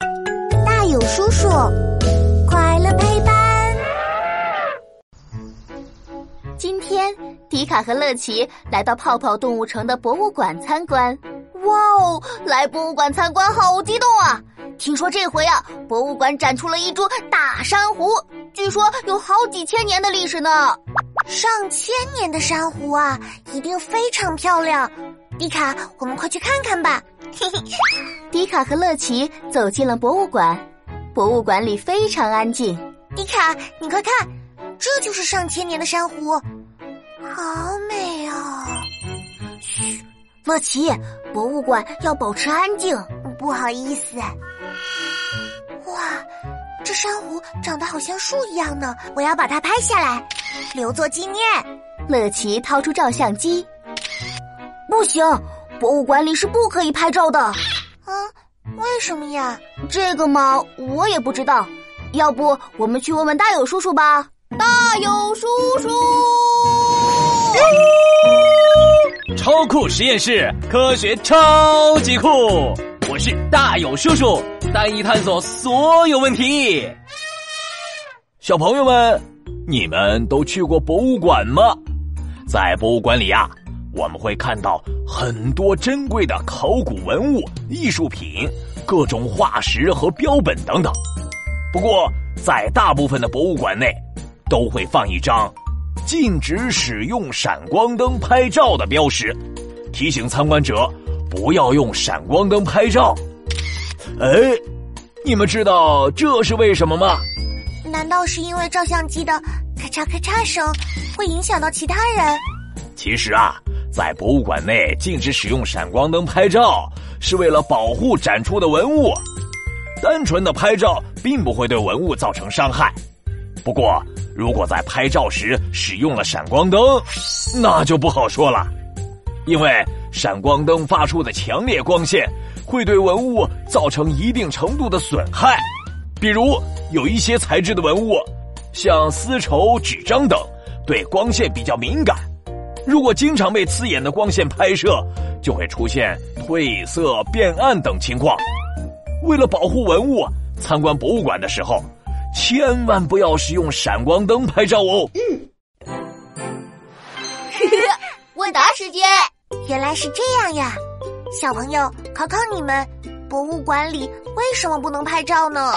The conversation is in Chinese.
大有叔叔，快乐陪伴。今天，迪卡和乐奇来到泡泡动物城的博物馆参观。哇哦，来博物馆参观好激动啊！听说这回啊，博物馆展出了一株大珊瑚，据说有好几千年的历史呢。上千年的珊瑚啊，一定非常漂亮。迪卡，我们快去看看吧。嘿嘿，迪卡和乐奇走进了博物馆，博物馆里非常安静。迪卡，你快看，这就是上千年的珊瑚，好美啊！嘘，乐奇，博物馆要保持安静，不好意思。哇，这珊瑚长得好像树一样呢，我要把它拍下来，留作纪念。乐奇掏出照相机，不行。博物馆里是不可以拍照的，啊？为什么呀？这个嘛，我也不知道。要不我们去问问大有叔叔吧？大有叔叔，超酷实验室，科学超级酷！我是大有叔叔，带你探索所有问题。小朋友们，你们都去过博物馆吗？在博物馆里呀。我们会看到很多珍贵的考古文物、艺术品、各种化石和标本等等。不过，在大部分的博物馆内，都会放一张禁止使用闪光灯拍照的标识，提醒参观者不要用闪光灯拍照。哎，你们知道这是为什么吗？难道是因为照相机的咔嚓咔嚓声会影响到其他人？其实啊。在博物馆内禁止使用闪光灯拍照，是为了保护展出的文物。单纯的拍照并不会对文物造成伤害。不过，如果在拍照时使用了闪光灯，那就不好说了。因为闪光灯发出的强烈光线会对文物造成一定程度的损害。比如，有一些材质的文物，像丝绸、纸张等，对光线比较敏感。如果经常被刺眼的光线拍摄，就会出现褪色、变暗等情况。为了保护文物，参观博物馆的时候，千万不要使用闪光灯拍照哦。嗯，问答时间，原来是这样呀！小朋友，考考你们，博物馆里为什么不能拍照呢？